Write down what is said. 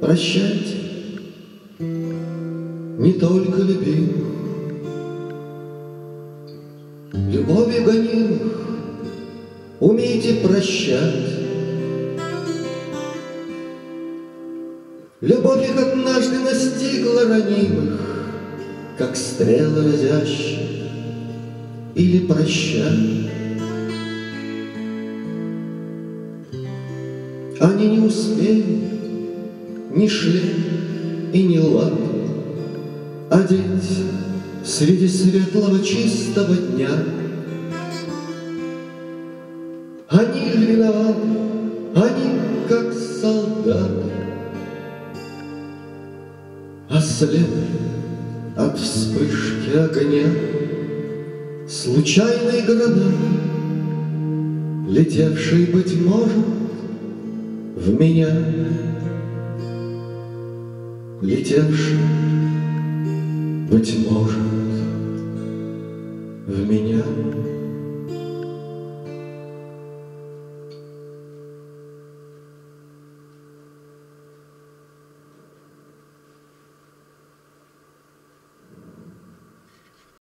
Прощайте не только любимых, Любови гонимых умейте прощать. Любовь их однажды настигла ранимых, Как стрела разящая или прощай. Они не успели ни шлем и ни лад Одеть среди светлого чистого дня. Они виноваты, они как солдаты, Ослепли от вспышки огня. Случайные города, Летевшие, быть может, в меня летевший, быть может, в меня.